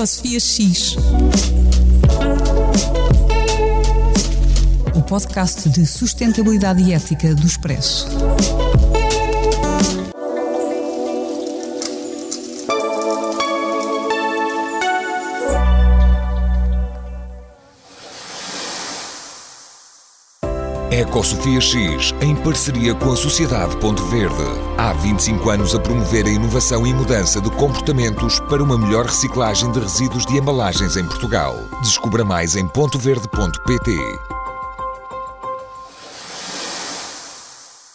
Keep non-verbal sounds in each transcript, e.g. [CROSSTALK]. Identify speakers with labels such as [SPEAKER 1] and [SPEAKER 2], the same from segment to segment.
[SPEAKER 1] Ecosofia X. O podcast de sustentabilidade e ética do Expresso.
[SPEAKER 2] Ecosofia X, em parceria com a Sociedade Ponto Verde. Há 25 anos a promover a inovação e mudança de comportamentos para uma melhor reciclagem de resíduos de embalagens em Portugal. Descubra mais em pontoverde.pt.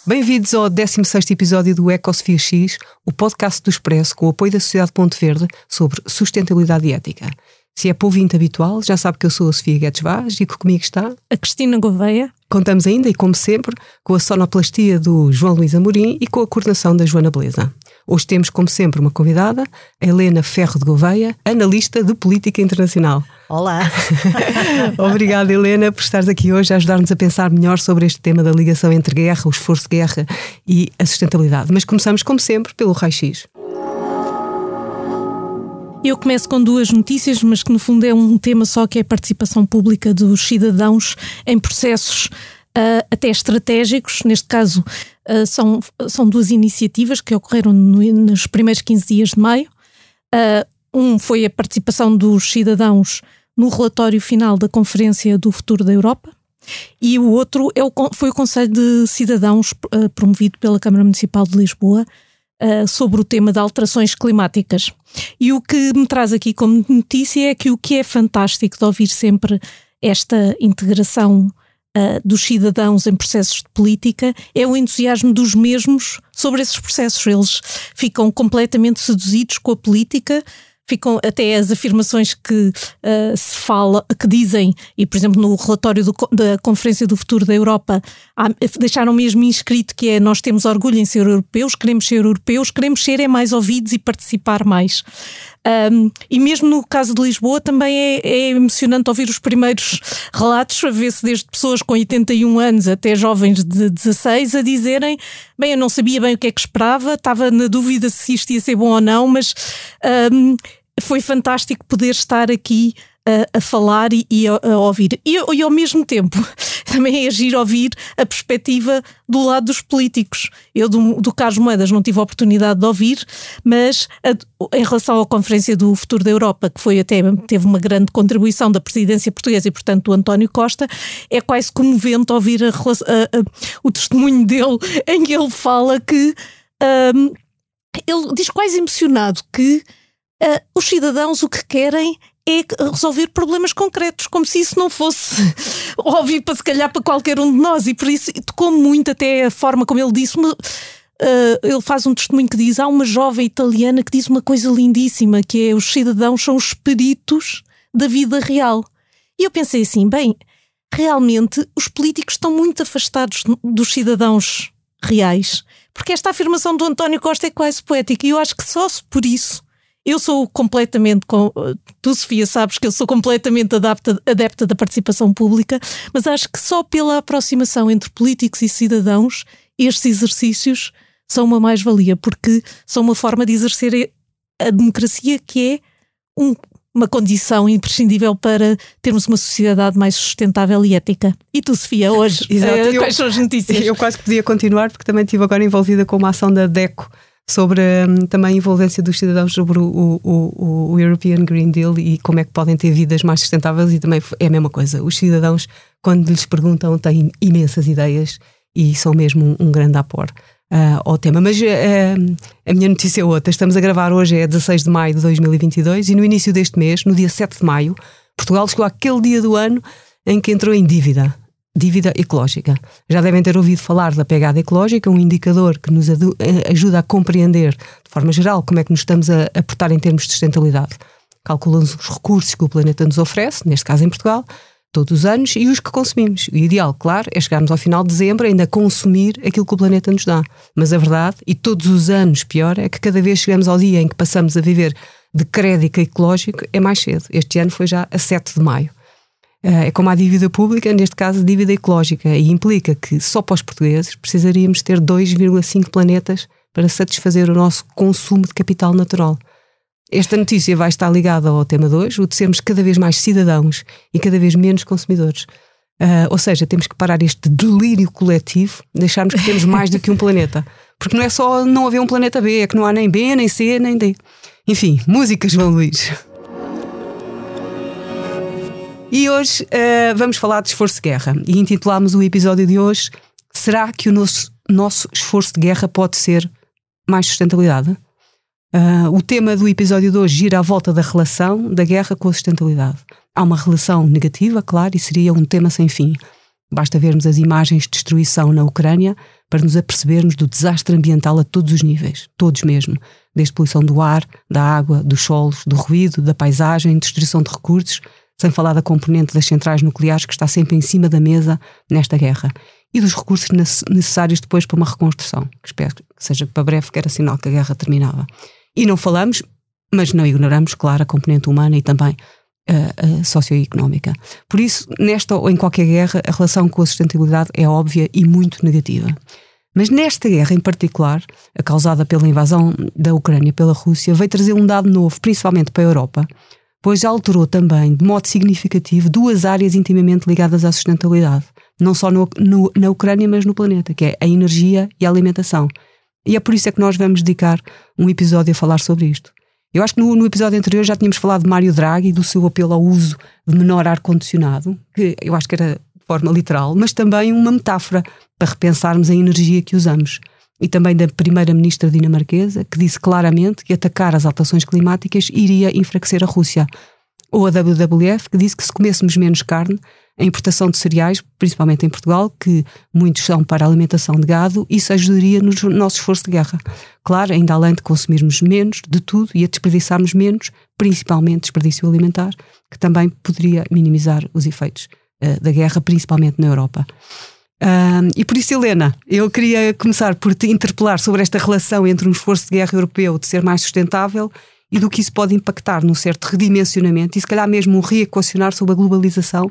[SPEAKER 1] Bem-vindos ao 16 episódio do Ecosofia X, o podcast do Expresso com o apoio da Sociedade Ponto Verde sobre sustentabilidade e ética. Se é para ouvinte habitual, já sabe que eu sou a Sofia Guedes Vaz e que comigo está
[SPEAKER 3] a Cristina Gouveia.
[SPEAKER 1] Contamos ainda, e como sempre, com a sonoplastia do João Luís Amorim e com a coordenação da Joana Beleza. Hoje temos, como sempre, uma convidada, a Helena Ferro de Gouveia, analista de política internacional.
[SPEAKER 4] Olá! [LAUGHS]
[SPEAKER 1] Obrigada, Helena, por estares aqui hoje a ajudar-nos a pensar melhor sobre este tema da ligação entre guerra, o esforço de guerra e a sustentabilidade. Mas começamos, como sempre, pelo raio-x.
[SPEAKER 3] Eu começo com duas notícias, mas que no fundo é um tema só que é a participação pública dos cidadãos em processos uh, até estratégicos. Neste caso, uh, são, são duas iniciativas que ocorreram no, nos primeiros 15 dias de maio. Uh, um foi a participação dos cidadãos no relatório final da Conferência do Futuro da Europa. E o outro é o, foi o Conselho de Cidadãos promovido pela Câmara Municipal de Lisboa, uh, sobre o tema de alterações climáticas. E o que me traz aqui como notícia é que o que é fantástico de ouvir sempre esta integração uh, dos cidadãos em processos de política é o entusiasmo dos mesmos sobre esses processos. Eles ficam completamente seduzidos com a política, ficam até as afirmações que uh, se fala, que dizem, e por exemplo no relatório do, da Conferência do Futuro da Europa, há, deixaram mesmo inscrito que é nós temos orgulho em ser europeus, queremos ser europeus, queremos ser é mais ouvidos e participar mais. Um, e mesmo no caso de Lisboa também é, é, emocionante ouvir os primeiros relatos, a ver-se desde pessoas com 81 anos até jovens de 16 a dizerem: bem, eu não sabia bem o que é que esperava, estava na dúvida se isto ia ser bom ou não, mas um, foi fantástico poder estar aqui a, a falar e, e a, a, ouvir. E, e, ao mesmo tempo [LAUGHS] também é agir ouvir a perspectiva do lado dos políticos. Eu, do, do Carlos Moedas, não tive a oportunidade de ouvir, mas a, em relação à Conferência do Futuro da Europa, que foi até teve uma grande contribuição da presidência portuguesa e, portanto, do António Costa, é quase comovente ouvir o testemunho [LAUGHS] dele, em que ele fala que. Um, ele diz quase emocionado que uh, os cidadãos o que querem é resolver problemas concretos, como se isso não fosse [LAUGHS] óbvio para se calhar para qualquer um de nós, e por isso tocou muito até a forma como ele disse. Uh, ele faz um testemunho que diz: há uma jovem italiana que diz uma coisa lindíssima, que é os cidadãos são os espíritos da vida real. E eu pensei assim, bem, realmente os políticos estão muito afastados dos cidadãos reais, porque esta afirmação do António Costa é quase poética, e eu acho que só por isso eu sou completamente, tu Sofia sabes que eu sou completamente adapta, adepta da participação pública, mas acho que só pela aproximação entre políticos e cidadãos estes exercícios são uma mais-valia, porque são uma forma de exercer a democracia que é um, uma condição imprescindível para termos uma sociedade mais sustentável e ética. E tu, Sofia, hoje, [LAUGHS] Exato. Eh, quais são as notícias?
[SPEAKER 1] Eu quase podia continuar, porque também estive agora envolvida com uma ação da DECO sobre um, também a envolvência dos cidadãos sobre o, o, o, European Green Deal e como é que podem ter vidas mais sustentáveis e também é a mesma coisa. Os cidadãos, quando lhes perguntam, têm imensas ideias e são mesmo um, um grande apor uh, ao tema. Mas uh, a minha notícia é outra. Estamos a gravar hoje, é 16 de maio de 2022 e no início deste mês, no dia 7 de maio, Portugal chegou àquele dia do ano em que entrou em dívida dívida ecológica. Já devem ter ouvido falar da pegada ecológica, um indicador que nos eh, ajuda a compreender, de forma geral, como é que nos estamos a, a portar em termos de sustentabilidade. Calculamos os recursos que o planeta nos oferece, neste caso em Portugal, todos os anos, e os que consumimos. O ideal, claro, é chegarmos ao final de dezembro ainda a consumir aquilo que o planeta nos dá. Mas a verdade, e todos os anos pior, é que cada vez chegamos ao dia em que passamos a viver de crédito ecológico, é mais cedo. Este ano foi já a 7 de maio. Eh, é como a dívida pública, neste caso, dívida ecológica, e implica que só para os portugueses precisaríamos ter 2,5 planetas para satisfazer o nosso consumo de capital natural. Esta notícia vai estar ligada ao tema 2, o de sermos cada vez mais cidadãos e cada vez menos consumidores. Uh, ou seja, temos que parar este delírio coletivo, deixarmos que temos mais do que um planeta. Porque não é só não haver um planeta B, é que não há nem B, nem C, nem D. Enfim, músicas, João Luís. E hoje uh, vamos falar de esforço de guerra e intitulámos o episódio de hoje Será que o nosso, nosso esforço de guerra pode ser mais sustentabilidade? Uh, o tema do episódio de hoje gira à volta da relação da guerra com a sustentabilidade. Há uma relação negativa, claro, e seria um tema sem fim. Basta vermos as imagens de destruição na Ucrânia para nos apercebermos do desastre ambiental a todos os níveis, todos mesmo, desde poluição do ar, da água, dos solos, do ruído, da paisagem, destruição de recursos, sem falar da componente das centrais nucleares que está sempre em cima da mesa nesta guerra e dos recursos necessários depois para uma reconstrução, que espero que seja para breve, que era sinal que a guerra terminava. E não falamos, mas não ignoramos, claro, a componente humana e também a, a socioeconómica. Por isso, nesta ou em qualquer guerra, a relação com a sustentabilidade é óbvia e muito negativa. Mas nesta guerra em particular, a causada pela invasão da Ucrânia pela Rússia, veio trazer um dado novo, principalmente para a Europa, pois alterou também, de modo significativo, duas áreas intimamente ligadas à sustentabilidade, não só no, no, na Ucrânia, mas no planeta, que é a energia e a alimentação. E é por isso é que nós vamos dedicar um episódio a falar sobre isto. Eu acho que no, no episódio anterior já tínhamos falado de Mário Draghi, do seu apelo ao uso de menor ar-condicionado, que eu acho que era de forma literal, mas também uma metáfora para repensarmos a energia que usamos e também da primeira-ministra dinamarquesa, que disse claramente que atacar as alterações climáticas iria enfraquecer a Rússia. Ou a WWF, que disse que se comêssemos menos carne, a importação de cereais, principalmente em Portugal, que muitos são para alimentação de gado, isso ajudaria no nosso esforço de guerra. Claro, ainda além de consumirmos menos de tudo e a desperdiçarmos menos, principalmente desperdício alimentar, que também poderia minimizar os efeitos uh, da guerra, principalmente na Europa e por isso, Helena, eu queria começar por te interpelar sobre esta relação entre um esforço de guerra europeu de ser mais sustentável e do que isso pode impactar num certo redimensionamento e, se calhar, mesmo um reequacionar sobre a globalização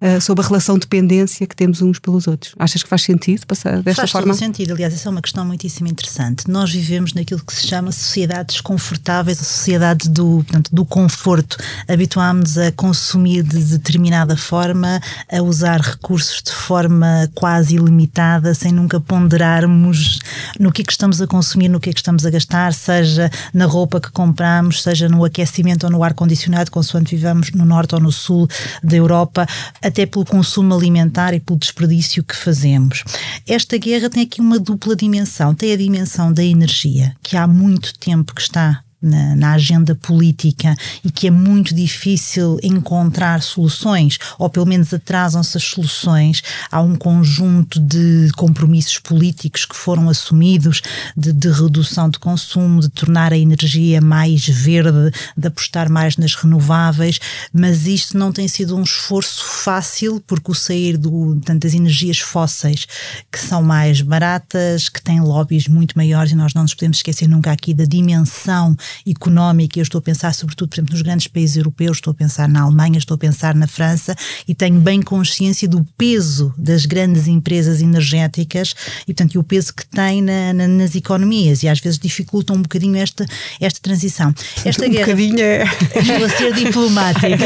[SPEAKER 1] uh, sobre a relação de dependência que temos uns pelos outros. Achas que faz sentido passar desta
[SPEAKER 4] faz
[SPEAKER 1] forma?
[SPEAKER 4] Faz sentido. Aliás, essa é uma questão muitíssimo interessante. Nós vivemos naquilo que se chama sociedades confortáveis, a sociedade do, portanto, do conforto. Habituámos a consumir de determinada forma, a usar recursos de forma quase ilimitada, sem nunca ponderarmos no que é que estamos a consumir, no que é que estamos a gastar, seja na roupa que compramos, seja no aquecimento ou no ar-condicionado, consoante vivamos no norte ou no sul da Europa até pelo consumo alimentar e pelo desperdício que fazemos. Esta guerra tem aqui uma dupla dimensão. Tem a dimensão da energia, que há muito tempo que está na, na, agenda política e que é muito difícil encontrar soluções, ou pelo menos atrasam-se as soluções. Há um conjunto de compromissos políticos que foram assumidos de, de redução de consumo, de tornar a energia mais verde, de apostar mais nas renováveis, mas isto não tem sido um esforço fácil, porque o sair do, das energias fósseis, que são mais baratas, que têm lobbies muito maiores, e nós não nos podemos esquecer nunca aqui da dimensão económica, eu estou a pensar sobretudo, por exemplo, nos grandes países europeus, estou a pensar na Alemanha, estou a pensar na França e tenho bem consciência do peso das grandes empresas energéticas e, portanto, e o peso que tem na, na, nas economias e às vezes dificultam um bocadinho esta, esta transição. Esta
[SPEAKER 1] um
[SPEAKER 4] guerra,
[SPEAKER 1] bocadinho é...
[SPEAKER 4] Estou a ser diplomática.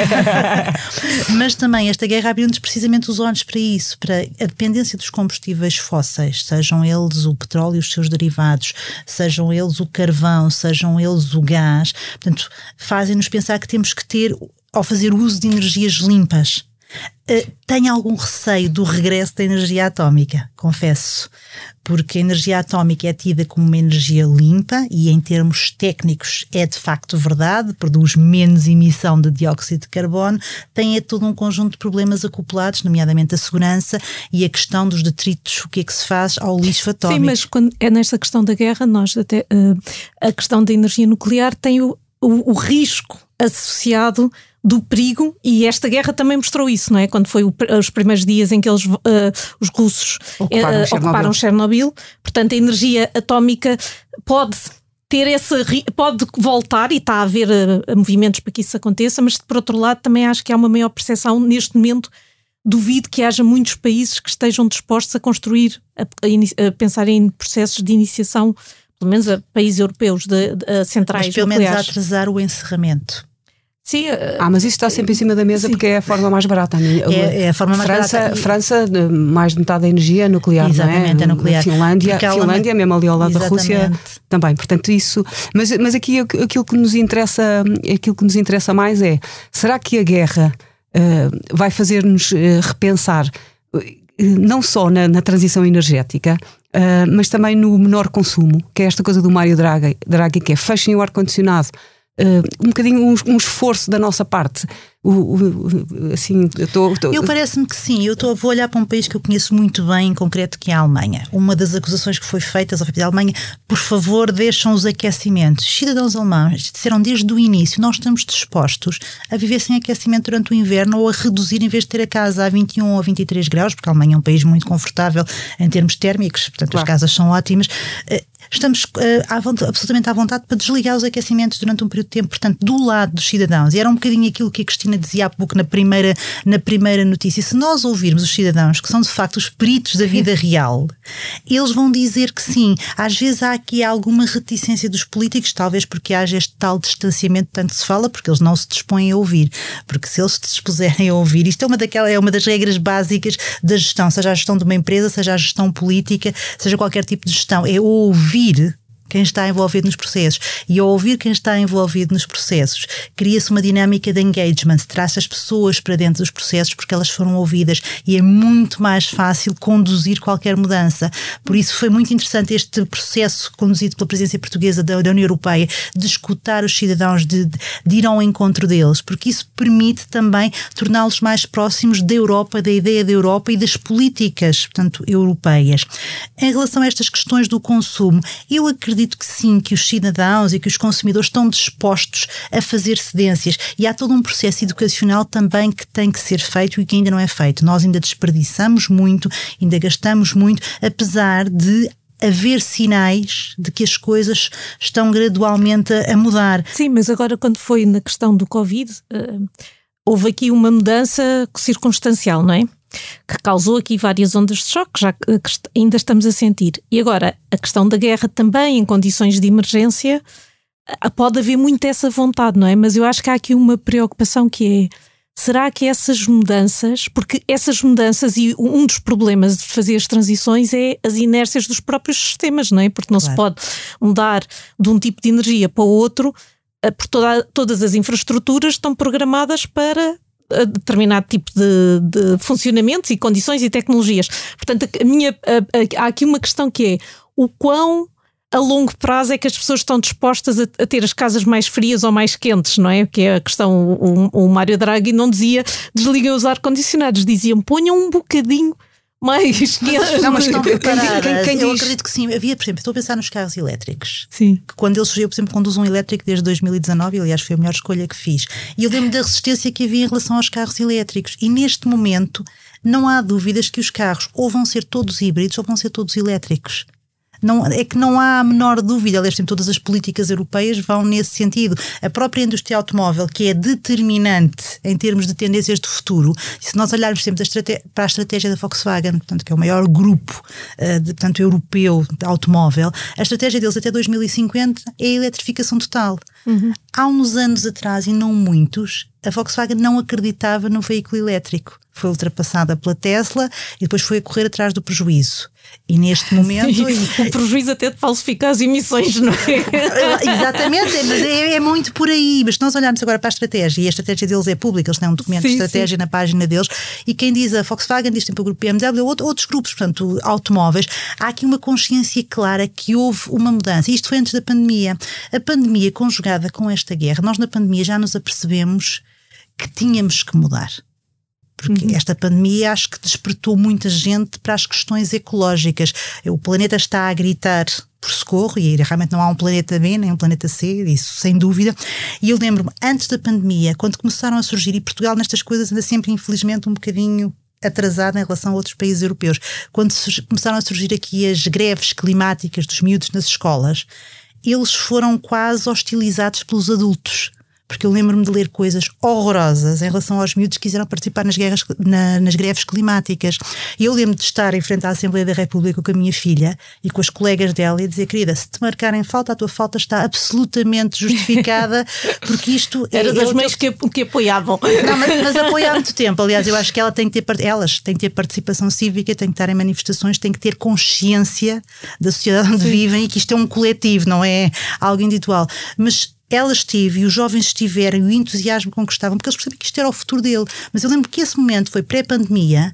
[SPEAKER 4] [LAUGHS] Mas também esta guerra abriu-nos precisamente os olhos para isso, para a dependência dos combustíveis fósseis, sejam eles o petróleo e os seus derivados, sejam eles o carvão, sejam eles o gás, portanto, fazem-nos pensar que temos que ter, ao fazer uso de energias limpas, Uh, tenho algum receio do regresso da energia atómica, confesso, porque a energia atómica é tida como uma energia limpa e, em termos técnicos, é de facto verdade, produz menos emissão de dióxido de carbono, tem é todo um conjunto de problemas acoplados, nomeadamente a segurança e a questão dos detritos, o que é que se faz ao lixo atómico.
[SPEAKER 3] Sim, mas quando é nesta questão da guerra, nós até uh, a questão da energia nuclear tem o, o, o risco associado do perigo, e esta guerra também mostrou isso, não é? Quando foi o, os primeiros dias em que eles, uh, os russos
[SPEAKER 1] ocuparam, uh,
[SPEAKER 3] Chernobyl. ocuparam Chernobyl, portanto a energia atómica pode ter esse pode voltar e está a haver uh, movimentos para que isso aconteça, mas por outro lado também acho que há uma maior percepção neste momento. Duvido que haja muitos países que estejam dispostos a construir, a, a, a pensar em processos de iniciação pelo menos a países europeus de, de, de centrais
[SPEAKER 4] Mas pelo
[SPEAKER 3] nucleares.
[SPEAKER 4] menos a atrasar o encerramento.
[SPEAKER 3] Sim,
[SPEAKER 1] ah, mas isso está sempre em cima da mesa
[SPEAKER 3] Sim.
[SPEAKER 1] porque é a forma mais barata.
[SPEAKER 4] É, é a forma mais
[SPEAKER 1] França,
[SPEAKER 4] barata.
[SPEAKER 1] França, mais de metade da energia é nuclear,
[SPEAKER 4] Exatamente,
[SPEAKER 1] não é?
[SPEAKER 4] é nuclear.
[SPEAKER 1] Finlândia,
[SPEAKER 4] Porque ela-
[SPEAKER 1] Finlândia, mesmo ali ao lado da
[SPEAKER 4] Exatamente.
[SPEAKER 1] Rússia, também. Portanto, isso. Mas, mas aqui aquilo que nos interessa, aquilo que nos interessa mais é: será que a guerra eh, vai fazer-nos eh, repensar eh, não só na, na transição energética, eh, mas também no menor consumo, que é esta coisa do Mário Draghi, Draghi que é fechem o ar-condicionado. Eh, um bocadinho um, um esforço da nossa parte. O, o- assim, eu estou.
[SPEAKER 4] Eu parece-me que sim. Eu estou vou olhar para um país que eu conheço muito bem, em concreto, que é a Alemanha. Uma das acusações que foi feita ao da Alemanha, por favor, deixam os aquecimentos. Os cidadãos alemães disseram desde o início: nós estamos dispostos a viver sem aquecimento durante o inverno ou a reduzir em vez de ter a casa a 21 ou 23 graus, porque a Alemanha é um país muito confortável em termos térmicos, portanto
[SPEAKER 1] Claro.
[SPEAKER 4] as casas são ótimas. Estamos eh, à vontade- absolutamente à vontade para desligar os aquecimentos durante um período de tempo, portanto, do lado dos cidadãos. E era um bocadinho aquilo que a Cristina dizia há pouco na primeira, na primeira notícia. Se nós ouvirmos os cidadãos, que são de facto os peritos da vida [LAUGHS] real, eles vão dizer que sim. Às vezes há aqui alguma reticência dos políticos, talvez porque haja este tal distanciamento, tanto se fala, porque eles não se dispõem a ouvir. Porque se eles se dispuserem a ouvir, isto é uma, daquela, é uma das regras básicas da gestão, seja a gestão de uma empresa, seja a gestão política, seja qualquer tipo de gestão, é ouvir viel quem está envolvido nos processos. E ao ouvir quem está envolvido nos processos, cria-se uma dinâmica de engagement, traz as pessoas para dentro dos processos porque elas foram ouvidas e é muito mais fácil conduzir qualquer mudança. Por isso foi muito interessante este processo conduzido pela presidência portuguesa da, da União Europeia de escutar os cidadãos, de, de, ir ao encontro deles, porque isso permite também torná-los mais próximos da Europa, da ideia da Europa e das políticas, portanto, europeias. Em relação a estas questões do consumo, eu acredito que sim, que os cidadãos e que os consumidores estão dispostos a fazer cedências e há todo um processo educacional também que tem que ser feito e que ainda não é feito. Nós ainda desperdiçamos muito, ainda gastamos muito, apesar de haver sinais de que as coisas estão gradualmente a, a mudar.
[SPEAKER 3] Sim, mas agora quando foi na questão do Covid, eh, houve aqui uma mudança circunstancial, não é? Que causou aqui várias ondas de choque, já que ainda estamos a sentir. E agora, a questão da guerra também, em condições de emergência, ah, pode haver muito essa vontade, não é? Mas eu acho que há aqui uma preocupação que é. Será que essas mudanças, porque essas mudanças e um dos problemas de fazer as transições é as inércias dos próprios sistemas, não é? Porque não se
[SPEAKER 4] Claro.
[SPEAKER 3] pode mudar de um tipo de energia para o outro, eh, porque toda- todas as infraestruturas estão programadas para eh, determinado tipo de, de funcionamentos e condições e tecnologias. Portanto, a minha, a- a- há aqui uma questão que é o quão a longo prazo é que as pessoas estão dispostas a, a ter as casas mais frias ou mais quentes, não é? Que é a questão. O, o Mário Draghi não dizia desliguem os ar-condicionados, diziam ponham um bocadinho mais quentes.
[SPEAKER 1] Não, mas quem- quem- quem
[SPEAKER 4] eu
[SPEAKER 1] diz-
[SPEAKER 4] acredito que sim. Havia, por exemplo, estou a pensar nos carros elétricos.
[SPEAKER 3] Sim.
[SPEAKER 4] que quando ele surgiu, por exemplo, conduzo um elétrico desde 2019, e, aliás foi a melhor escolha que fiz. E eu lembro da resistência que havia em relação aos carros elétricos. E neste momento não há dúvidas que os carros ou vão ser todos híbridos ou vão ser todos elétricos. Não, é que não há a menor dúvida, aliás, todas as políticas europeias vão nesse sentido. A própria indústria automóvel, que é determinante em termos de tendências de futuro, se nós olharmos sempre para a estratégia da Volkswagen, portanto, que é o maior grupo eh, de, portanto, europeu de automóvel, a estratégia deles até 2050 é a eletrificação total. Há uns anos atrás, e não muitos, a Volkswagen não acreditava no veículo elétrico. Foi ultrapassada pela Tesla e depois foi a correr atrás do prejuízo. E neste [LAUGHS] momento. [LAUGHS]
[SPEAKER 3] o prejuízo até de falsificar as emissões, não é? [LAUGHS]
[SPEAKER 4] Exatamente, é, mas é, muito por aí. Mas se nós olharmos agora para a estratégia, e a estratégia deles é pública, eles têm um documento
[SPEAKER 3] Sim,
[SPEAKER 4] de estratégia na página deles, e quem diz a Volkswagen diz sempre o grupo BMW, outro- outros grupos, portanto, automóveis, há aqui uma consciência clara que houve uma mudança. Isto foi antes da pandemia. A pandemia conjugada com esta guerra, nós na pandemia já nos apercebemos que tínhamos que mudar. Porque esta pandemia acho que despertou muita gente para as questões ecológicas. O planeta está a gritar por socorro e realmente não há um planeta B nem um planeta C, isso sem dúvida. E eu lembro-me, antes da pandemia, quando começaram a surgir, e Portugal nestas coisas anda sempre infelizmente um bocadinho atrasada em relação a outros países europeus, quando começaram a surgir aqui as greves climáticas dos miúdos nas escolas, eles foram quase hostilizados pelos adultos porque eu lembro-me de ler coisas horrorosas em relação aos miúdos que quiseram participar nas, guerras, na, nas greves climáticas. E eu lembro de estar em frente à Assembleia da República com a minha filha e com as colegas dela e dizer, querida, se te marcarem falta, a tua falta está absolutamente justificada, porque isto
[SPEAKER 3] é Era é, das mães que, que apoiavam.
[SPEAKER 4] Não, mas, mas apoia há muito tempo. Aliás, eu acho que ela tem que ter, elas têm que ter participação cívica, têm que estar em manifestações, têm que ter consciência da sociedade onde Sim. vivem e que isto é um coletivo, não é algo individual. Mas ela esteve e os jovens estiveram e o entusiasmo com que estavam, porque eles percebiam que isto era o futuro dele. Mas eu lembro que esse momento foi pré-pandemia.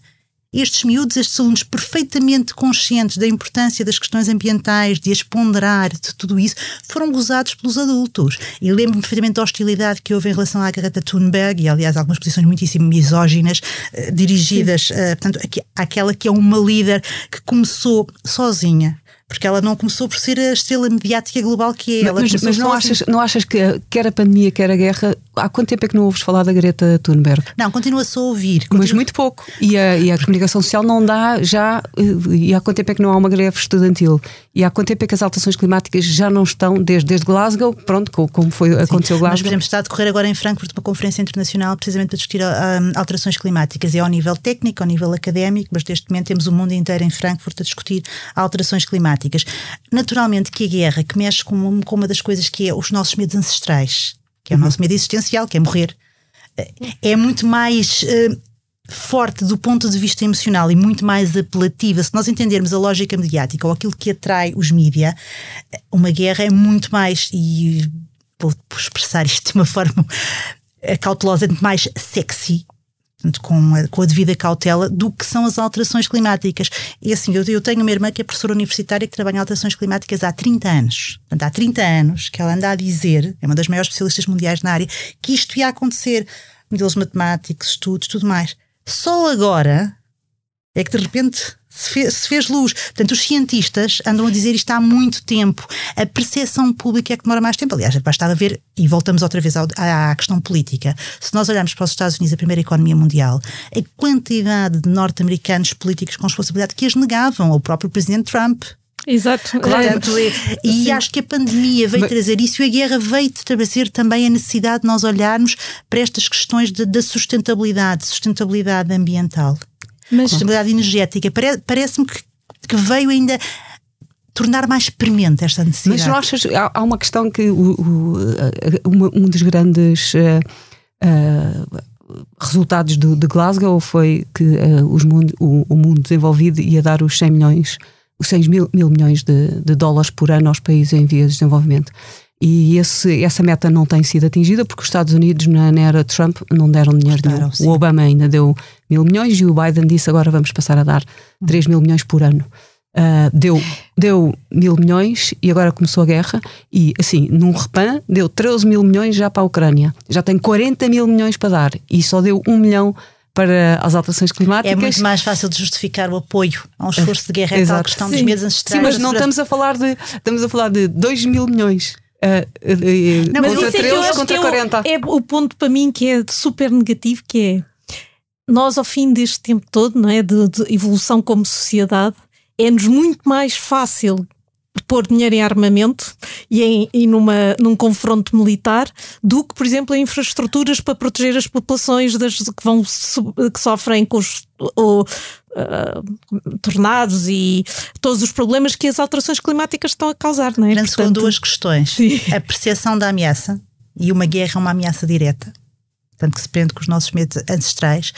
[SPEAKER 4] Estes miúdos, estes alunos perfeitamente conscientes da importância das questões ambientais, de as ponderar, de tudo isso, foram gozados pelos adultos. E lembro-me perfeitamente da hostilidade que houve em relação à Greta Thunberg, e aliás algumas posições muitíssimo misóginas, eh, dirigidas, eh, portanto, àquela que é uma líder que começou sozinha porque ela não começou por ser a estrela mediática global que é. Ela
[SPEAKER 1] mas, mas não, achas, não achas que quer a pandemia, quer a guerra, há quanto tempo é que não ouves falar da Greta Thunberg?
[SPEAKER 4] Não, continua-se a ouvir.
[SPEAKER 1] Continua... Mas muito pouco. E a, e a comunicação social não dá já. E há quanto tempo é que não há uma greve estudantil? E há quanto tempo é que as alterações climáticas já não estão, desde, desde Glasgow, pronto, como foi, Sim, aconteceu Glasgow?
[SPEAKER 4] Mas, por exemplo, está a decorrer agora em Frankfurt uma conferência internacional precisamente para discutir um, alterações climáticas. É ao nível técnico, ao nível académico, mas neste momento temos o mundo inteiro em Frankfurt a discutir alterações climáticas. Naturalmente que a guerra, que mexe com, com uma das coisas que é os nossos medos ancestrais, que é o uhum. nosso medo existencial, que é morrer, eh, é muito mais. Uh, forte do ponto de vista emocional e muito mais apelativa, se nós entendermos a lógica mediática ou aquilo que atrai os mídia, uma guerra é muito mais, e vou expressar isto de uma forma [LAUGHS] cautelosa, muito mais sexy com a, com a devida cautela, do que são as alterações climáticas. E assim, eu, eu, tenho uma irmã que é professora universitária que trabalha em alterações climáticas há 30 anos. Portanto, há 30 anos que ela anda a dizer, é uma das maiores especialistas mundiais na área, que isto ia acontecer. Modelos matemáticos, estudos, tudo mais. Só agora é que de repente se fez, se fez, luz. Portanto, os cientistas andam a dizer isto há muito tempo. A percepção pública é que demora mais tempo. Aliás, bastava ver, e voltamos outra vez à, à questão política. Se nós olharmos para os Estados Unidos, a primeira economia mundial, a quantidade de norte-americanos políticos com responsabilidade que as negavam ao próprio presidente Trump.
[SPEAKER 3] Exato.
[SPEAKER 4] Portanto, é, e Sim. acho que a pandemia veio Mas... trazer isso e a guerra veio trazer também a necessidade de nós olharmos para estas questões da sustentabilidade, sustentabilidade ambiental. Mas sustentabilidade energética. Parece-me que, que veio ainda tornar mais premente esta necessidade.
[SPEAKER 1] Mas não achas, há, há uma questão que o, o, uma, um dos grandes uh, uh, resultados do, de Glasgow foi que uh, os mundo, o, o, mundo desenvolvido ia dar os 100 milhões, os 100 mil, mil milhões de, de, dólares por ano aos países em vias de desenvolvimento. E esse, essa meta não tem sido atingida porque os Estados Unidos, na, na era Trump, não deram dinheiro nenhum. O Obama ainda deu mil milhões e o Biden disse agora vamos passar a dar 3 mil milhões por ano. Uh, deu, deu mil milhões e agora começou a guerra e assim, num repan deu 13 mil milhões já para a Ucrânia. Já tem 40 mil milhões para dar e só deu um milhão para as alterações climáticas.
[SPEAKER 4] É muito mais fácil de justificar o apoio a um esforço de guerra, é tal questão Sim. dos medos ancestrais.
[SPEAKER 1] Sim, mas não estamos a falar de estamos a falar de 2 mil milhões. Uh, uh, não, contra 13, é contra
[SPEAKER 3] é
[SPEAKER 1] 40.
[SPEAKER 3] É, o ponto para mim que é super negativo, que é nós ao fim deste tempo todo, não é, de, de evolução como sociedade, é-nos muito mais fácil pôr dinheiro em armamento e, em, e numa, num confronto militar do que, por exemplo, em infraestruturas para proteger as populações das, que, vão, que sofrem com os o, uh, tornados e todos os problemas que as alterações climáticas estão a causar. Não é?
[SPEAKER 4] Portanto, com duas questões. Sim. A percepção da ameaça e uma guerra é uma ameaça direta. Portanto, que se prende com os nossos medos ancestrais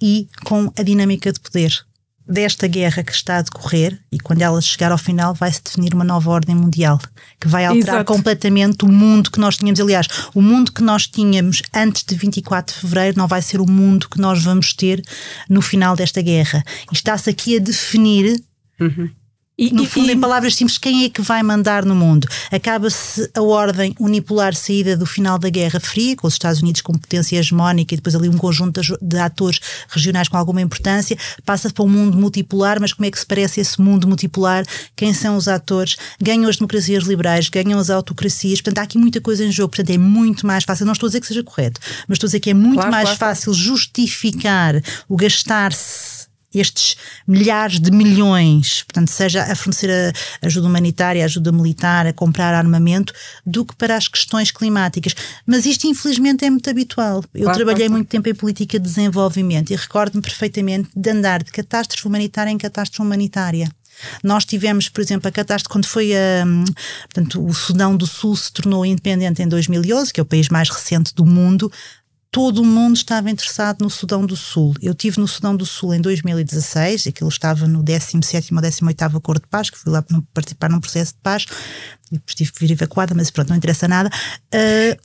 [SPEAKER 4] e com a dinâmica de poder desta guerra que está a decorrer e quando ela chegar ao final vai se definir uma nova ordem mundial que vai alterar Exato. completamente o mundo que nós tínhamos. Aliás, o mundo que nós tínhamos antes de 24 de fevereiro não vai ser o mundo que nós vamos ter no final desta guerra. Está-se aqui a definir uhum. E, no fundo, e, em palavras simples, quem é que vai mandar no mundo? Acaba-se a ordem unipolar saída do final da Guerra Fria, com os Estados Unidos como potência hegemónica e depois ali um conjunto de atores regionais com alguma importância, passa para um mundo multipolar, mas como é que se parece esse mundo multipolar? Quem são os atores? Ganham as democracias liberais, ganham as autocracias, portanto há aqui muita coisa em jogo, portanto é muito mais fácil, não estou a dizer que seja correto, mas estou a dizer que é muito claro, mais claro. fácil justificar o gastar-se estes milhares de milhões, portanto, seja a fornecer a ajuda humanitária, a ajuda militar, a comprar armamento, do que para as questões climáticas. Mas isto, infelizmente, é muito habitual. Eu claro, trabalhei claro. muito tempo em política de desenvolvimento e recordo-me perfeitamente de andar de catástrofe humanitária em catástrofe humanitária. Nós tivemos, por exemplo, a catástrofe quando foi a, portanto, o Sudão do Sul se tornou independente em 2011, que é o país mais recente do mundo todo o mundo estava interessado no Sudão do Sul. Eu tive no Sudão do Sul em 2016, aquilo estava no 17 ou 18 Acordo de Paz, que fui lá participar num processo de paz, e tive que vir evacuada, mas pronto, não interessa nada. Uh,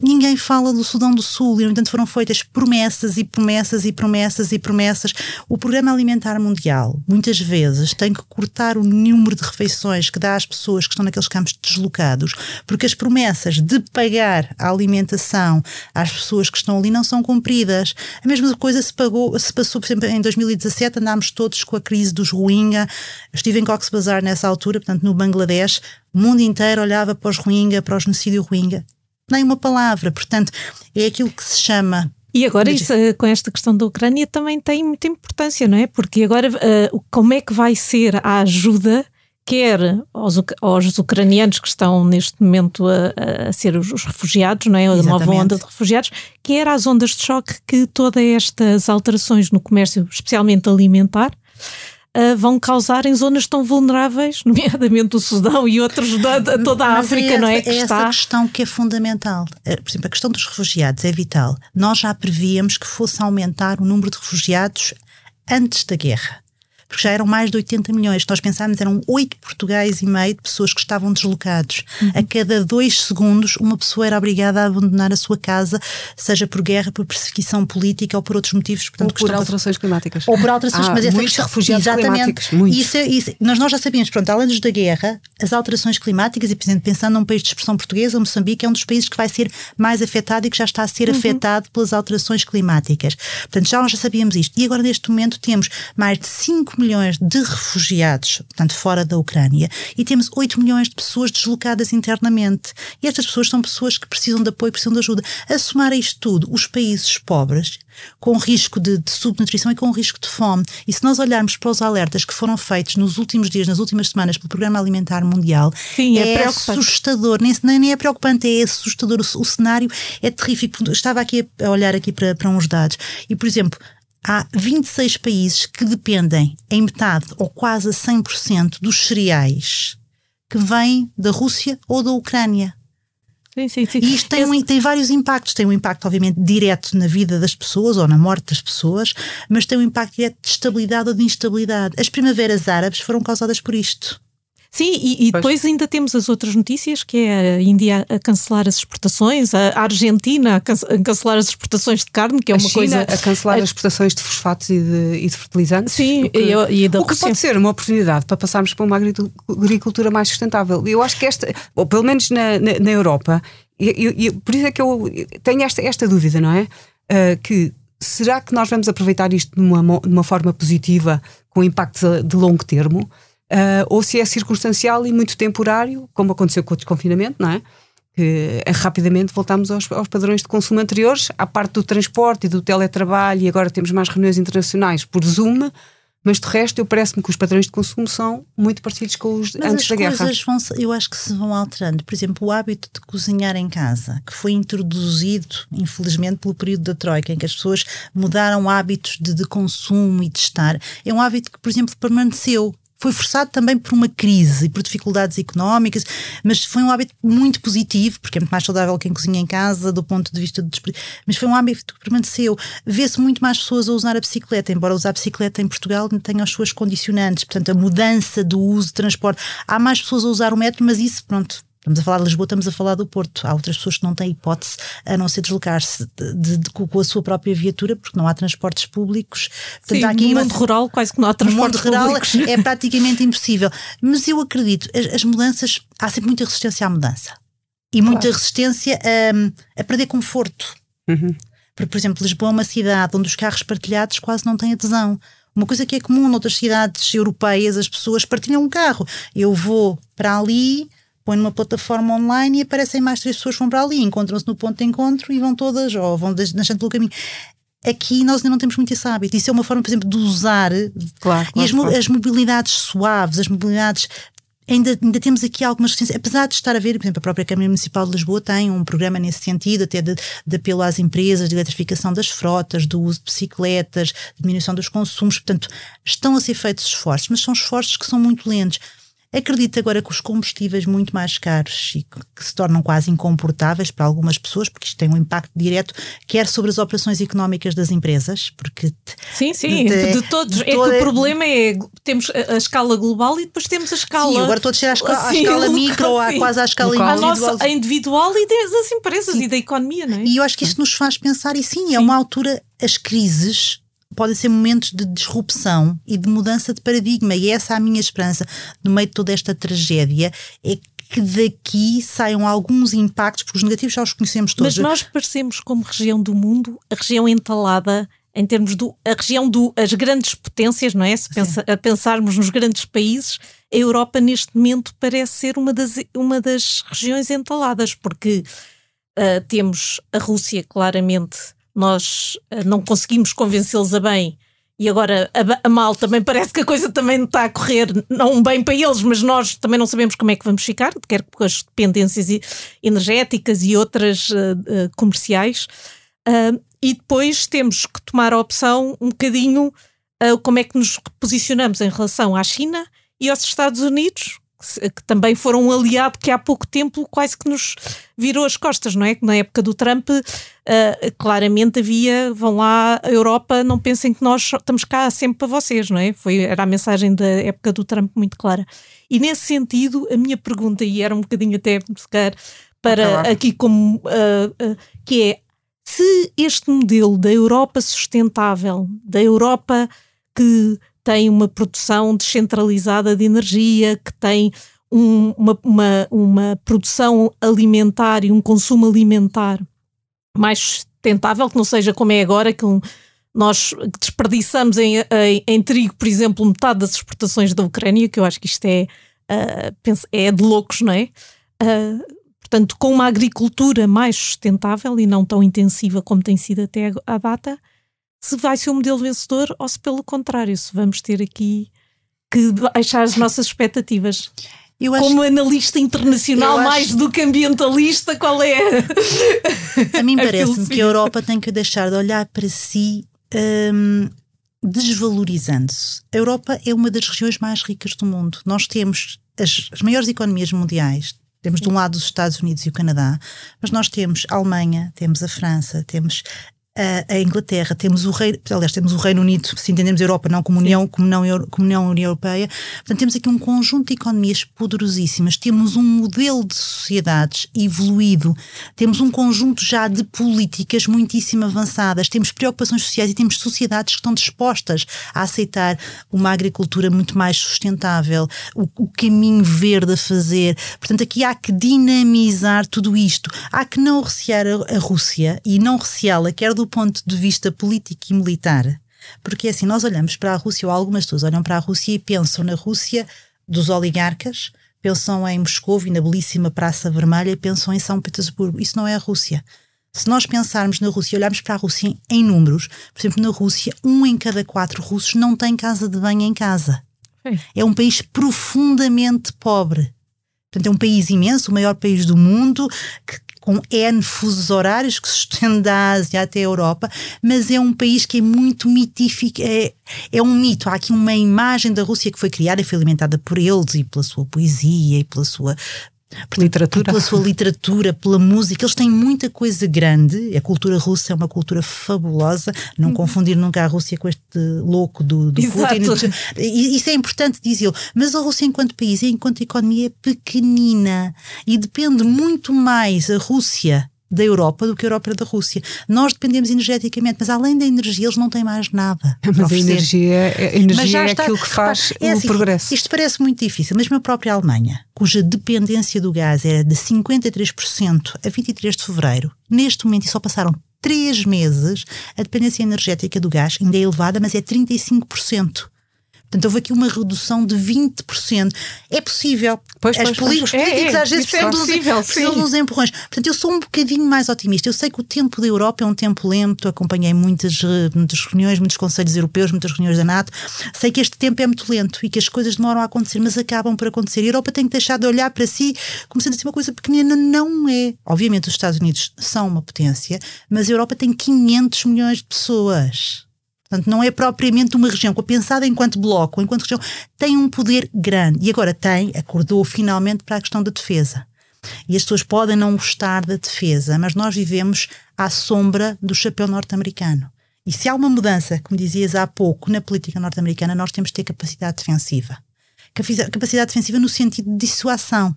[SPEAKER 4] ninguém fala do Sudão do Sul e, no entanto, foram feitas promessas e promessas e promessas e promessas. O Programa Alimentar Mundial, muitas vezes, tem que cortar o número de refeições que dá às pessoas que estão naqueles campos deslocados, porque as promessas de pagar a alimentação às pessoas que estão ali não são cumpridas. A mesma coisa se, pagou, se passou, por exemplo, em 2017, andámos todos com a crise dos Rohingya. Estive em Cox's Bazar nessa altura, portanto, no Bangladesh. O mundo inteiro olhava para os Rohingya, para o genocídio Rohingya nem uma palavra. Portanto, é aquilo que se chama
[SPEAKER 3] e agora, isso, eh, com esta questão da Ucrânia, também tem muita importância, não é? Porque agora, uh, como é que vai ser a ajuda, quer aos, aos ucranianos que estão neste momento a, a ser os, os, refugiados, não é? A nova onda de refugiados, quer às ondas de choque que todas estas alterações no comércio, especialmente alimentar, uh, vão causar em zonas tão vulneráveis, [LAUGHS] nomeadamente o Sudão e outros da, da toda a Mas África, é essa, não é?
[SPEAKER 4] Que é está... essa questão que é fundamental. Eh, por exemplo, a questão dos refugiados é vital. Nós já prevíamos que fosse aumentar o número de refugiados antes da guerra porque já eram mais de 80 milhões. Nós pensávamos eram 8 Portugais e meio de pessoas que estavam deslocados. Uhum. A cada dois segundos, uma pessoa era obrigada a abandonar a sua casa, seja por guerra, por perseguição política ou por outros motivos.
[SPEAKER 1] Portanto, ou por alterações climáticas.
[SPEAKER 4] Ou por alterações,
[SPEAKER 1] ah,
[SPEAKER 4] mas essa
[SPEAKER 1] muitos
[SPEAKER 4] questão,
[SPEAKER 1] refugiados exatamente, climáticos. Muitos.
[SPEAKER 4] Isso, é, isso, nós, nós já sabíamos, pronto, além da guerra, as alterações climáticas, e por exemplo, pensando num país de expressão portuguesa, Moçambique é um dos países que vai ser mais afetado e que já está a ser uhum. afetado pelas alterações climáticas. Portanto, já nós já sabíamos isto. E agora, neste momento, temos mais de 5 milhões de refugiados, portanto, fora da Ucrânia, e temos 8 milhões de pessoas deslocadas internamente. E estas pessoas são pessoas que precisam de apoio, precisam de ajuda. A somar a isto tudo, os países pobres, com risco de, de, subnutrição e com risco de fome. E se nós olharmos para os alertas que foram feitos nos últimos dias, nas últimas semanas, pelo Programa Alimentar Mundial,
[SPEAKER 3] Sim, é, é
[SPEAKER 4] assustador. Nem, nem é preocupante, é assustador. O, o cenário é terrífico. Estava aqui a olhar aqui para, para uns dados. E, por exemplo, há 26 países que dependem em metade ou quase a 100% dos cereais que vêm da Rússia ou da Ucrânia.
[SPEAKER 3] Sim, sim, sim.
[SPEAKER 4] E isto tem, um, tem vários impactos. Tem um impacto, obviamente, direto na vida das pessoas ou na morte das pessoas, mas tem um impacto direto de estabilidade ou de instabilidade. As primaveras árabes foram causadas por isto.
[SPEAKER 3] Sim, e, e depois ainda temos as outras notícias, que é a Índia a cancelar as exportações, a Argentina a, cancelar as exportações de carne, que é
[SPEAKER 1] a
[SPEAKER 3] uma
[SPEAKER 1] China
[SPEAKER 3] coisa...
[SPEAKER 1] a cancelar a... as exportações de fosfatos e de, e de fertilizantes.
[SPEAKER 3] Sim,
[SPEAKER 1] o que,
[SPEAKER 3] e, e da
[SPEAKER 1] o que pode ser uma oportunidade para passarmos para uma agricultura mais sustentável. Eu acho que esta, ou pelo menos na, na, na Europa, e, e, por isso é que eu tenho esta, esta dúvida, não é? Uh, que será que nós vamos aproveitar isto de uma, de uma forma positiva, com impactos de longo termo? Uh, ou se é circunstancial e muito temporário, como aconteceu com o desconfinamento, não é? Que uh, rapidamente voltamos aos, aos, padrões de consumo anteriores, à parte do transporte e do teletrabalho, e agora temos mais reuniões internacionais por Zoom. Mas de resto, eu parece-me que os padrões de consumo são muito parecidos com os
[SPEAKER 4] Mas
[SPEAKER 1] antes da guerra.
[SPEAKER 4] Vão, eu acho que se vão alterando. Por exemplo, o hábito de cozinhar em casa, que foi introduzido, infelizmente, pelo período da Troika, em que as pessoas mudaram hábitos de, de consumo e de estar, é um hábito que, por exemplo, permaneceu foi forçado também por uma crise e por dificuldades económicas, mas foi um hábito muito positivo, porque é muito mais saudável quem cozinha em casa, do ponto de vista do. Mas foi um hábito que permaneceu. Vê-se muito mais pessoas a usar a bicicleta, embora usar a bicicleta em Portugal tenha as suas condicionantes, portanto, a mudança do uso de transporte. Há mais pessoas a usar o metro, mas isso, pronto, Estamos a falar de Lisboa, estamos a falar do Porto. Há outras pessoas que não têm hipótese a não ser deslocar-se de, de, de, com a sua própria viatura, porque não há transportes públicos.
[SPEAKER 3] Portanto, Sim, há aqui no mundo rural quase que não há transportes
[SPEAKER 4] no mundo
[SPEAKER 3] públicos.
[SPEAKER 4] rural é praticamente impossível. Mas eu acredito, as, as, mudanças, há sempre muita resistência à mudança. E muita claro. resistência a, a, perder conforto.
[SPEAKER 1] Uhum.
[SPEAKER 4] Porque, por exemplo, Lisboa é uma cidade onde os carros partilhados quase não têm adesão. Uma coisa que é comum noutras cidades europeias, as pessoas partilham um carro. Eu vou para ali, põe numa plataforma online e aparecem mais três pessoas que vão para ali, encontram-se no ponto de encontro e vão todas, ou vão nascendo pelo caminho. Aqui nós ainda não temos muito esse hábito. Isso é uma forma, por exemplo, de usar
[SPEAKER 1] claro, claro,
[SPEAKER 4] e as,
[SPEAKER 1] claro.
[SPEAKER 4] as mobilidades suaves, as mobilidades ainda, ainda temos aqui algumas restrições, apesar de estar a ver, por exemplo, a própria Câmara Municipal de Lisboa tem um programa nesse sentido, até de, de apelo às empresas, de eletrificação das frotas, do uso de bicicletas, diminuição dos consumos, portanto, estão a ser feitos esforços, mas são esforços que são muito lentos. Acredito agora que os combustíveis muito mais caros e que se tornam quase incomportáveis para algumas pessoas, porque isto tem um impacto direto, quer sobre as operações económicas das empresas, porque.
[SPEAKER 3] Sim, sim, de, de todos. De é que o problema é temos a, a, escala global e depois temos a escala.
[SPEAKER 4] Sim, agora todos a escala, sim, escala [LAUGHS] micro, ou quase à escala
[SPEAKER 3] local.
[SPEAKER 4] individual.
[SPEAKER 3] A, nossa, a individual e das empresas sim. e da economia, não é?
[SPEAKER 4] E eu acho que isto nos faz pensar, e sim, sim. é uma altura, as crises podem ser momentos de disrupção e de mudança de paradigma. E essa é a minha esperança no meio de toda esta tragédia. É que daqui saiam alguns impactos, porque os negativos já os conhecemos todos.
[SPEAKER 3] Mas nós parecemos como região do mundo, a região entalada em termos do a região do as grandes potências, não é? Se pensa, a pensarmos nos grandes países, a Europa neste momento parece ser uma das uma das regiões entaladas, porque uh, temos a Rússia claramente nós uh, não conseguimos convencê-los a bem e agora a, a, mal também parece que a coisa também está a correr não bem para eles, mas nós também não sabemos como é que vamos ficar, quer com as dependências energéticas e outras uh, uh, comerciais. e depois temos que tomar a opção um bocadinho como é que nos posicionamos em relação à China e aos Estados Unidos, que também foram um aliado que há pouco tempo quase que nos virou as costas, não é? Na época do Trump, uh, claramente havia, vão lá, a Europa, não pensem que nós estamos cá sempre para vocês, não é? Foi, era a mensagem da época do Trump muito clara. E nesse sentido, a minha pergunta, e era um bocadinho até para aqui como, uh, uh, que é, se este modelo da Europa sustentável, da Europa que tem uma produção descentralizada de energia, que tem um, uma, uma, uma produção alimentar e um consumo alimentar mais sustentável, que não seja como é agora, que um, nós desperdiçamos em, em, em, trigo, por exemplo, metade das exportações da Ucrânia, que eu acho que isto é, uh, é de loucos, não é? Uh, portanto, com uma agricultura mais sustentável e não tão intensiva como tem sido até à data, se vai ser o um modelo vencedor ou se, pelo contrário, se vamos ter aqui que baixar as nossas expectativas. Como analista internacional, mais acho, do que ambientalista, qual é?
[SPEAKER 4] A mim [LAUGHS] parece-me que a Europa tem que deixar de olhar para si um, desvalorizando-se. A Europa é uma das regiões mais ricas do mundo. Nós temos as, as maiores economias mundiais. Temos de um lado os Estados Unidos e o Canadá, mas nós temos a Alemanha, temos a França, temos a, a, Inglaterra, temos o Reino, aliás, temos o Reino Unido, se entendemos a Europa não como União, como não, como não União Europeia. Portanto, temos aqui um conjunto de economias poderosíssimas, temos um modelo de sociedades evoluído, temos um conjunto já de políticas muitíssimo avançadas, temos preocupações sociais e temos sociedades que estão dispostas a aceitar uma agricultura muito mais sustentável, o, o caminho verde a fazer. Portanto, aqui há que dinamizar tudo isto. Há que não recear a, a Rússia e não receá-la, quer do ponto de vista político e militar, porque assim, nós olhamos para a Rússia, ou algumas pessoas olham para a Rússia e pensam na Rússia dos oligarcas, pensam em Moscou e na belíssima Praça Vermelha pensam em São Petersburgo. Isso não é a Rússia. Se nós pensarmos na Rússia olharmos para a Rússia em, números, por exemplo, na Rússia, um em cada quatro russos não tem casa de banho em casa. É um país profundamente pobre. Portanto, é um país imenso, o maior país do mundo, que, com N fusos horários que se estende da Ásia até a Europa, mas é um país que é muito mitífico, é, é um mito. Há aqui uma imagem da Rússia que foi criada e foi alimentada por eles e pela sua poesia e pela sua Portanto, literatura. Pela sua literatura, pela música, eles têm muita coisa grande. A cultura russa é uma cultura fabulosa. Não uhum. confundir nunca a Rússia com este louco do, do Putin. Isso é importante dizê-lo. Mas a Rússia, enquanto país, enquanto economia, é pequenina e depende muito mais a Rússia da Europa do que a Europa da Rússia. Nós dependemos energeticamente, mas além da energia, eles não têm mais nada.
[SPEAKER 1] Mas a energia, a energia é está, aquilo que faz é assim, o progresso.
[SPEAKER 4] Isto parece muito difícil, mas a própria Alemanha, cuja dependência do gás era de 53% a 23 de fevereiro, neste momento, e só passaram três meses, a dependência energética do gás ainda é elevada, mas é 35%. Portanto, houve aqui uma redução de 20%. É possível.
[SPEAKER 1] Pois,
[SPEAKER 4] As
[SPEAKER 1] pois,
[SPEAKER 4] políticos
[SPEAKER 1] pois. É, é,
[SPEAKER 4] às vezes
[SPEAKER 1] isso é
[SPEAKER 4] precisam,
[SPEAKER 1] possível,
[SPEAKER 4] precisam
[SPEAKER 1] sim.
[SPEAKER 4] de uns empurrões. Portanto, eu sou um bocadinho mais otimista. Eu sei que o tempo da Europa é um tempo lento, acompanhei muitas, eh, muitas reuniões, muitos conselhos europeus, muitas reuniões da NATO. Sei que este tempo é muito lento e que as coisas demoram a acontecer, mas acabam por acontecer. A Europa tem que deixar de olhar para si como sendo assim uma coisa pequenina. Não é. Obviamente, os Estados Unidos são uma potência, mas a Europa tem 500 milhões de pessoas. Portanto, não é propriamente uma região, pensada enquanto bloco, enquanto região, tem um poder grande. E agora tem, acordou finalmente para a questão da defesa. E as pessoas podem não gostar da defesa, mas nós vivemos à sombra do chapéu norte-americano. E se há uma mudança, como dizias há pouco, na política norte-americana, nós temos de ter capacidade defensiva. Capacidade defensiva no sentido de dissuasão.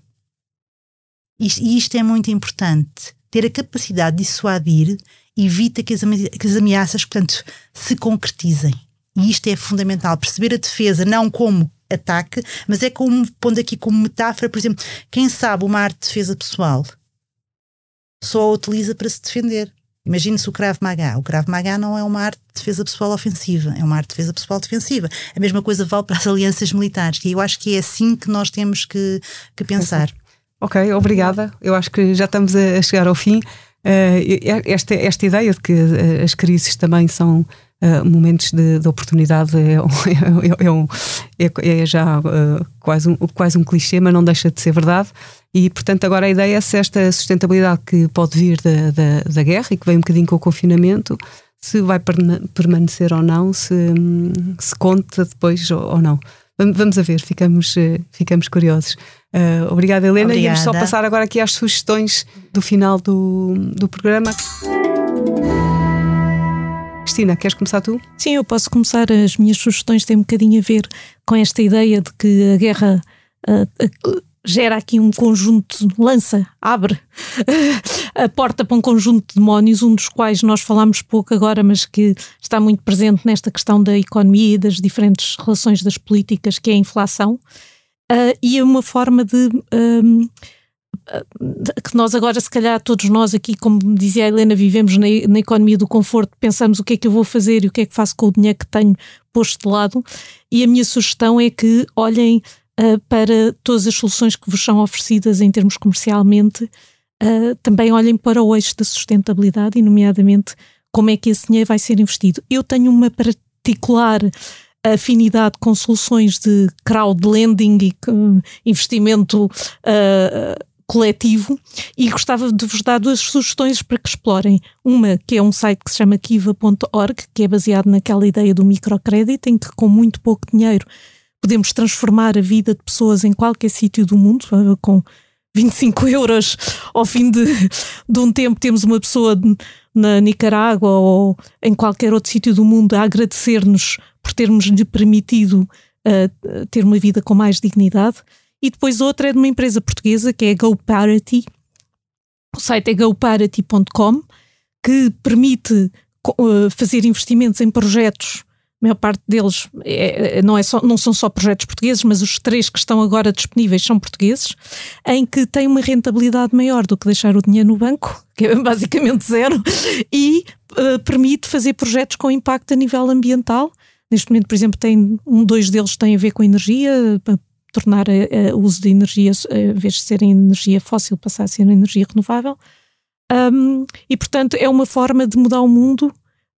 [SPEAKER 4] E isto é muito importante. Ter a capacidade de dissuadir evita que as, ameaças, portanto, se concretizem. E isto é fundamental. Perceber a defesa não como ataque, mas é como, pondo aqui como metáfora, por exemplo, quem sabe uma arte de defesa pessoal só a utiliza para se defender. Imagine-se o Krav Maga. O Krav Maga não é uma arte de defesa pessoal ofensiva, é uma arte de defesa pessoal defensiva. A mesma coisa vale para as alianças militares, e eu acho que é assim que nós temos que, que pensar.
[SPEAKER 1] Ok, obrigada. Eu acho que já estamos a chegar ao fim. Uh, esta, esta ideia de que uh, as crises também são uh, momentos de, de, oportunidade é, [LAUGHS] é, é, um, é já quase, um, quase um clichê, mas não deixa de ser verdade. E, portanto, agora a ideia é se esta sustentabilidade que pode vir da, da, da guerra e que vem um bocadinho com o confinamento, se vai permanecer ou não, se, se conta depois ou não. Vamos a ver, ficamos, ficamos curiosos. Uh, obrigada, Helena.
[SPEAKER 4] Obrigada.
[SPEAKER 1] Íamos só passar agora aqui às sugestões do final do, do programa. Cristina, queres começar tu?
[SPEAKER 3] Sim, eu posso começar. As minhas sugestões têm um bocadinho a ver com esta ideia de que a guerra uh, uh, gera aqui um conjunto, lança, abre [LAUGHS] a porta para um conjunto de demónios, um dos quais nós falámos pouco agora, mas que está muito presente nesta questão da economia e das diferentes relações das políticas, que é a inflação. Uh, e é uma forma de, um, que nós agora, se calhar, todos nós aqui, como dizia a Helena, vivemos na, na, economia do conforto, pensamos o que é que eu vou fazer e o que é que faço com o dinheiro que tenho posto de lado. E a minha sugestão é que olhem uh, para todas as soluções que vos são oferecidas em termos comercialmente, uh, também olhem para o eixo da sustentabilidade e, nomeadamente, como é que esse dinheiro vai ser investido. Eu tenho uma particular afinidade com soluções de crowdlending e investimento uh, coletivo e gostava de vos dar duas sugestões para que explorem. Uma que é um site que se chama kiva.org, que é baseado naquela ideia do microcrédito, em que com muito pouco dinheiro podemos transformar a vida de pessoas em qualquer sítio do mundo, com 25 [LAUGHS] euros ao fim de, de um tempo temos uma pessoa na Nicarágua ou em qualquer outro sítio do mundo a agradecer-nos por termos lhe permitido uh, ter uma vida com mais dignidade. E depois outra é de uma empresa portuguesa que é a GoParity. O site é goparity.com que permite uh, fazer investimentos em projetos a maior parte deles é, não, é só, não são só projetos portugueses, mas os três que estão agora disponíveis são portugueses, em que têm uma rentabilidade maior do que deixar o dinheiro no banco, [LAUGHS] que é basicamente zero, e uh, permite fazer projetos com impacto a nível ambiental. Neste momento, por exemplo, tem, um, dois deles têm a ver com energia, tornar o uso de energia, em vez de ser energia fóssil, passar a ser energia renovável. Um, e, portanto, é uma forma de mudar o mundo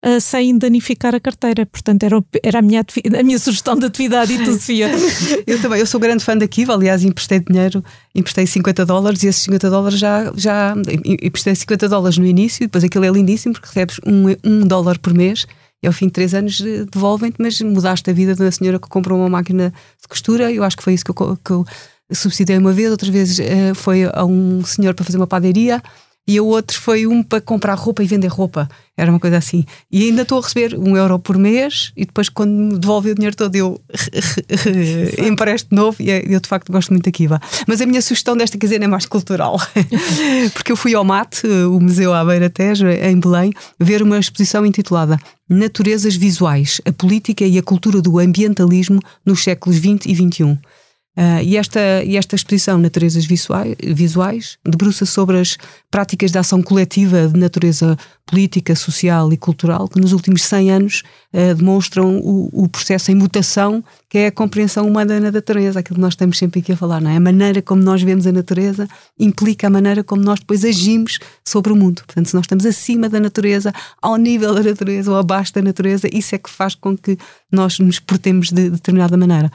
[SPEAKER 3] uh, sem danificar a carteira. Portanto, era, era a, minha, [LAUGHS] a minha sugestão de atividade e tu, Sofia. [LAUGHS]
[SPEAKER 1] eu também, eu sou grande fã da Kiva, aliás, emprestei dinheiro, emprestei 50 dólares e esses 50 dólares já, já emprestei 50 dólares no início, depois aquilo é lindíssimo porque recebes um, um dólar por mês e ao fim de três anos devolvem-te, mas mudaste a vida da senhora que comprou uma máquina de costura. Eu acho que foi isso que eu, que eu subsidiei uma vez, outras vezes uh, foi a um senhor para fazer uma padaria e o outro foi um para comprar roupa e vender roupa. Era uma coisa assim. E ainda estou a receber um euro por mês e depois, quando me devolve o dinheiro todo, eu empresto de novo. E é, eu, de facto, gosto muito da Kiva. Mas a minha sugestão desta quinzena é mais cultural. [LAUGHS] Porque eu fui ao MAT, o Museu à Beira Tejo, em Belém, ver uma exposição intitulada Naturezas Visuais: A Política e a Cultura do Ambientalismo nos séculos XX e XXI Uh, e, esta, e esta exposição Naturezas Visuais, visuais debruça sobre as práticas de ação coletiva de natureza política, social e cultural que nos últimos 100 anos uh, demonstram o, o, processo em mutação que é a compreensão humana da natureza, aquilo que nós estamos sempre aqui a falar, não é? A maneira como nós vemos a natureza implica a maneira como nós depois agimos sobre o mundo. Portanto, se nós estamos acima da natureza, ao nível da natureza ou abaixo da natureza, isso é que faz com que nós nos portemos de determinada maneira.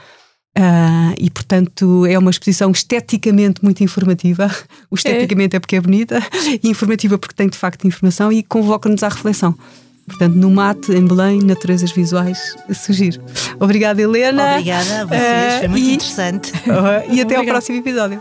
[SPEAKER 1] Uh, e portanto é uma exposição esteticamente muito informativa. O esteticamente é, é porque é bonita, e [LAUGHS] informativa porque tem de facto informação e convoca-nos à reflexão. Portanto, no mate, em Belém, naturezas visuais, surgir. Obrigada, Helena.
[SPEAKER 4] Obrigada a vocês, foi muito uh, e, interessante.
[SPEAKER 1] Uh, [LAUGHS] e até ao próximo episódio.